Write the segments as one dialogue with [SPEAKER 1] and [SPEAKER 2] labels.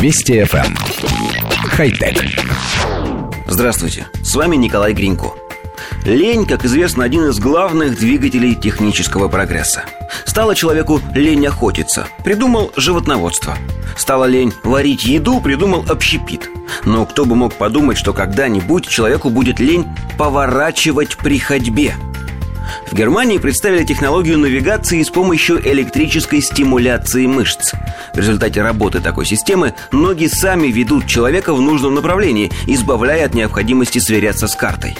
[SPEAKER 1] Вести FM. Эм. Хай-тек.
[SPEAKER 2] Здравствуйте, с вами Николай Гринько. Лень, как известно, один из главных двигателей технического прогресса. Стало человеку лень охотиться, придумал животноводство. Стало лень варить еду, придумал общепит. Но кто бы мог подумать, что когда-нибудь человеку будет лень поворачивать при ходьбе – в Германии представили технологию навигации с помощью электрической стимуляции мышц. В результате работы такой системы ноги сами ведут человека в нужном направлении, избавляя от необходимости сверяться с картой.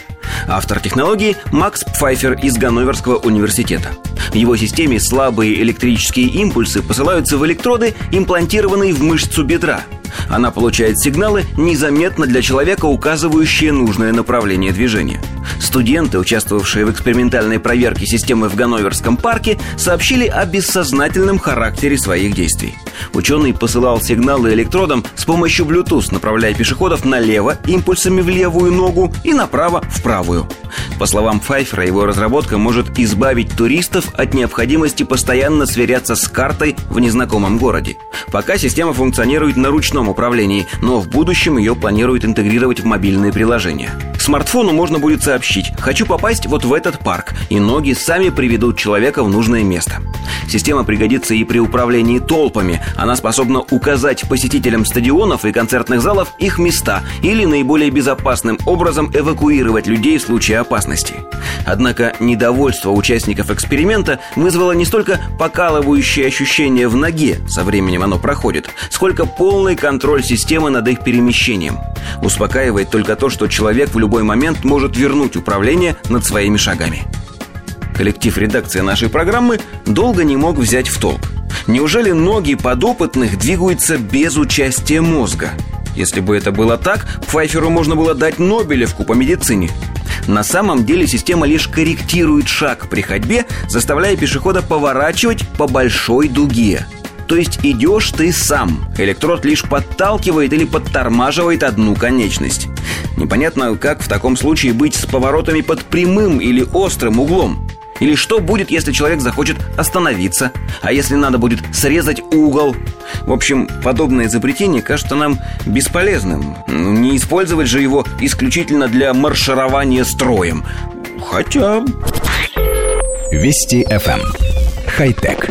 [SPEAKER 2] Автор технологии Макс Пфайфер из Ганноверского университета. В его системе слабые электрические импульсы посылаются в электроды, имплантированные в мышцу бедра – она получает сигналы, незаметно для человека указывающие нужное направление движения. Студенты, участвовавшие в экспериментальной проверке системы в Ганноверском парке, сообщили о бессознательном характере своих действий. Ученый посылал сигналы электродам с помощью Bluetooth, направляя пешеходов налево импульсами в левую ногу и направо в правую. По словам Пфайфера, его разработка может избавить туристов от необходимости постоянно сверяться с картой в незнакомом городе. Пока система функционирует на ручном управлении, но в будущем ее планируют интегрировать в мобильные приложения. Смартфону можно будет сообщить «Хочу попасть вот в этот парк», и ноги сами приведут человека в нужное место. Система пригодится и при управлении толпами. Она способна указать посетителям стадионов и концертных залов их места или наиболее безопасным образом эвакуировать людей в случае опасности. Однако недовольство участников эксперимента вызвало не столько покалывающее ощущение в ноге, со временем оно проходит, сколько полный контроль системы над их перемещением. Успокаивает только то, что человек в любой момент может вернуть управление над своими шагами. Коллектив редакции нашей программы долго не мог взять в толк. Неужели ноги подопытных двигаются без участия мозга? Если бы это было так, Пфайферу можно было дать Нобелевку по медицине. На самом деле система лишь корректирует шаг при ходьбе, заставляя пешехода поворачивать по большой дуге. То есть идешь ты сам. Электрод лишь подталкивает или подтормаживает одну конечность. Непонятно, как в таком случае быть с поворотами под прямым или острым углом. Или что будет, если человек захочет остановиться? А если надо будет срезать угол? В общем, подобное изобретение кажется нам бесполезным. Ну, не использовать же его исключительно для марширования строем. Хотя...
[SPEAKER 1] Вести FM. Эм. Хай-тек.